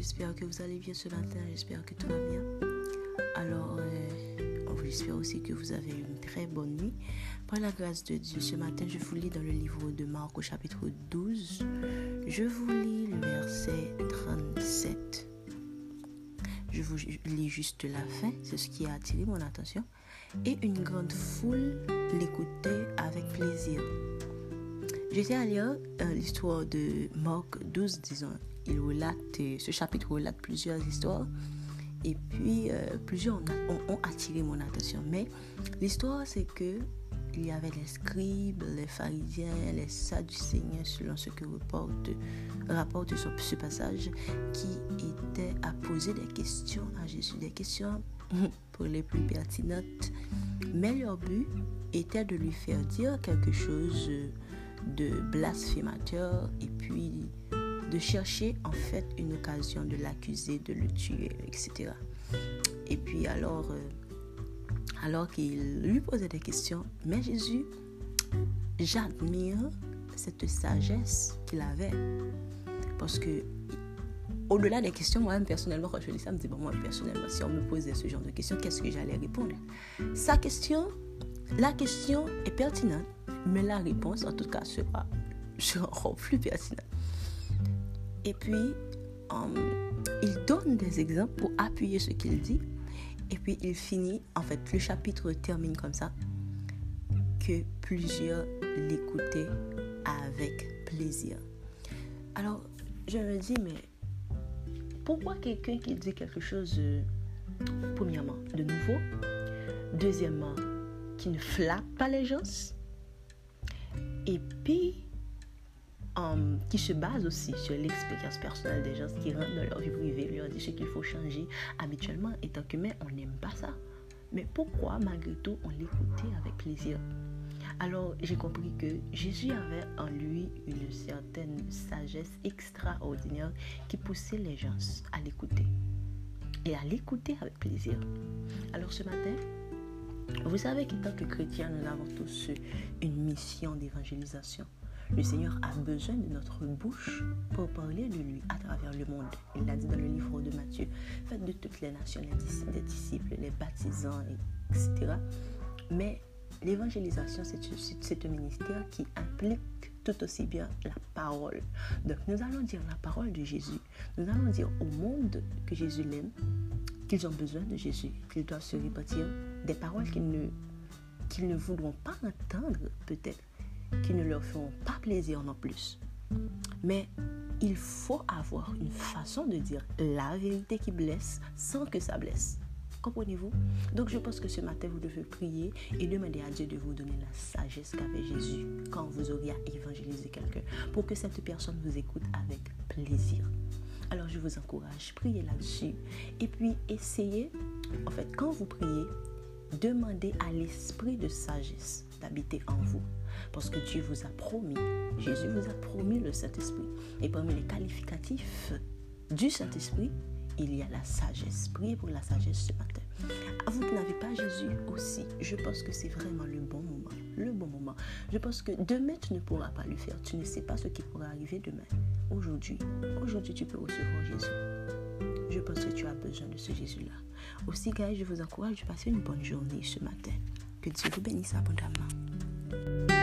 vous allez bien ce matin. J'espère que tout va bien. Alors, euh, j'espère aussi que vous avez une très bonne nuit. Par la grâce de Dieu, ce matin, je vous lis dans le livre de Marc au chapitre 12. Je vous lis le verset 37. Je vous lis juste la fin, c'est ce qui a attiré mon attention. Et une grande foule l'écoutait avec plaisir. J'étais à lire euh, l'histoire de Marc 12, disons. Il relate, ce chapitre relate plusieurs histoires. Et puis, euh, plusieurs ont, attiré mon attention. Mais l'histoire, c'est que il y avait les scribes, les pharisiens, les sadducéens, selon ce que rapporte, rapporte ce passage, qui étaient à poser des questions à Jésus, des questions pour les plus pertinentes. Mais leur but était de lui faire dire quelque chose de blasphémateur et puis de chercher en fait une occasion de l'accuser, de le tuer, etc. Et puis alors, euh, alors qu'il lui posait des questions, mais Jésus, j'admire cette sagesse qu'il avait. Parce que au-delà des questions, moi-même personnellement, quand je lis ça, je me dis, moi personnellement, si on me posait ce genre de questions, qu'est-ce que j'allais répondre? Sa question, la question est pertinente, mais la réponse, en tout cas, sera, sera plus pertinente. Et puis, um, il donne des exemples pour appuyer ce qu'il dit. Et puis, il finit, en fait, le chapitre termine comme ça, que plusieurs l'écoutaient avec plaisir. Alors, je me dis, mais pourquoi quelqu'un qui dit quelque chose, euh, premièrement, de nouveau, deuxièmement, qui ne flatte pas les gens, et puis qui se base aussi sur l'expérience personnelle des gens qui rentrent dans leur vie privée, leur disent ce qu'il faut changer habituellement. Et tant qu'humain, on n'aime pas ça. Mais pourquoi, malgré tout, on l'écoutait avec plaisir? Alors, j'ai compris que Jésus avait en lui une certaine sagesse extraordinaire qui poussait les gens à l'écouter. Et à l'écouter avec plaisir. Alors, ce matin, vous savez qu'en tant que chrétiens, nous avons tous une mission d'évangélisation. Le Seigneur a besoin de notre bouche pour parler de lui à travers le monde. Il l'a dit dans le livre de Matthieu. Faites de toutes les nations les disciples, les baptisants, etc. Mais l'évangélisation, c'est un ministère qui implique tout aussi bien la parole. Donc nous allons dire la parole de Jésus. Nous allons dire au monde que Jésus l'aime, qu'ils ont besoin de Jésus, qu'ils doivent se répartir des paroles qu'ils ne voudront pas entendre peut-être, qui ne leur feront pas plaisir non plus. Mais il faut avoir une façon de dire la vérité qui blesse sans que ça blesse. Comprenez-vous? Donc je pense que ce matin, vous devez prier et demander à Dieu de vous donner la sagesse qu'avait Jésus quand vous auriez à évangéliser quelqu'un pour que cette personne vous écoute avec plaisir. Alors je vous encourage, priez là-dessus. Et puis essayez, en fait, quand vous priez, demandez à l'esprit de sagesse d'habiter en vous. Parce que Dieu vous a promis, Jésus vous a promis le Saint-Esprit. Et parmi les qualificatifs du Saint-Esprit, il y a la sagesse. Priez pour la sagesse ce matin. Ah, vous n'avez pas Jésus aussi. Je pense que c'est vraiment le bon moment. Le bon moment. Je pense que demain, tu ne pourras pas le faire. Tu ne sais pas ce qui pourra arriver demain. Aujourd'hui, aujourd'hui, tu peux recevoir Jésus. Je pense que tu as besoin de ce Jésus-là. Aussi, gars, je vous encourage de passer une bonne journée ce matin. Que Dieu vous bénisse abondamment.